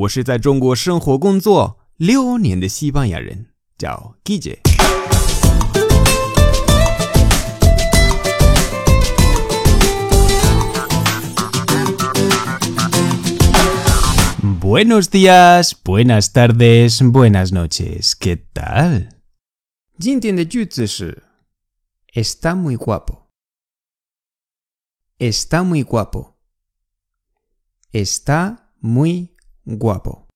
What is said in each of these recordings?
我是在中国生活工作六年的西班牙人，叫 Guille。Buenos días, buenas tardes, buenas noches. ¿Qué tal? 今天的句子是 Está muy guapo. Está muy guapo. Está muy guapo.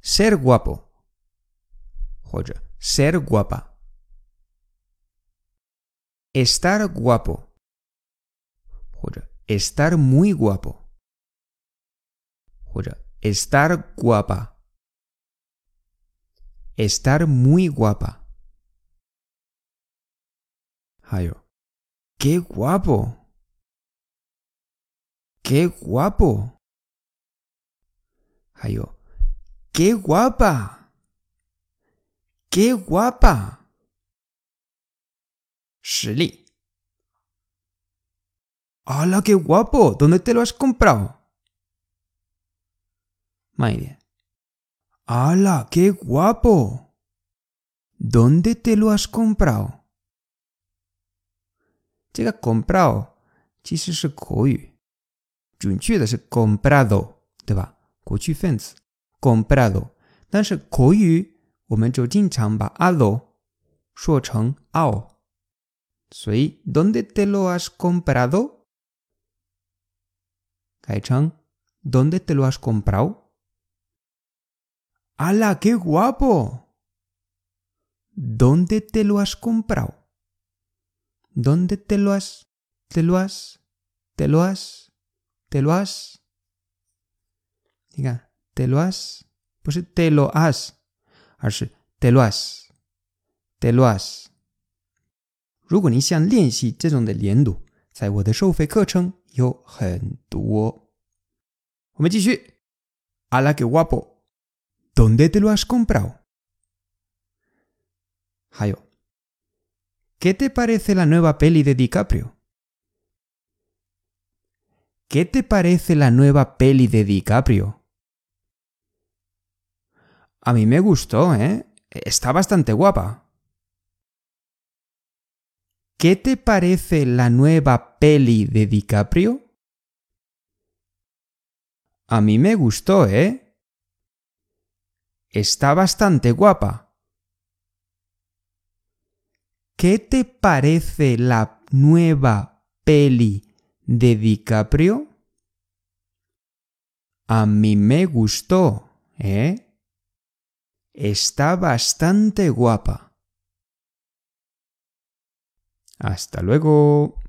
Ser guapo. Joya. Ser guapa. Estar guapo. Joya. Estar muy guapo. Joya. Estar guapa. Estar muy guapa. Hayo. ¡Qué guapo! ¡Qué guapo! 还有 ¡Qué guapa! ¡Qué guapa! 实例 ¡Hala, qué guapo! ¿Dónde te lo has comprado? 慢一点 ¡Hala, qué guapo! ¿Dónde te lo has comprado? 这个 comprado 其实是口语，准确的是 comprado，对吧？ 过去分词 comprado，但是口语我们就经常把 ado 说成 ao，所以 donde te lo has comprado 改成 donde te lo has comprado。¡Hala, qué guapo! ¿Dónde te lo has comprado? ¿Dónde te lo has? ¿Te lo has? ¿Te lo has? ¿Te lo has? Diga, ¿te lo has? Pues te lo has. Así, te lo has. te lo has。如果你想练习这种的连读，在我的收费课程有很多。我们继续。¡Hala qué guapo! ¿Dónde te lo has comprado? 还有。¿Qué te parece la nueva peli de DiCaprio? ¿Qué te parece la nueva peli de DiCaprio? A mí me gustó, ¿eh? Está bastante guapa. ¿Qué te parece la nueva peli de DiCaprio? A mí me gustó, ¿eh? Está bastante guapa. ¿Qué te parece la nueva peli de DiCaprio? A mí me gustó, ¿eh? Está bastante guapa. Hasta luego.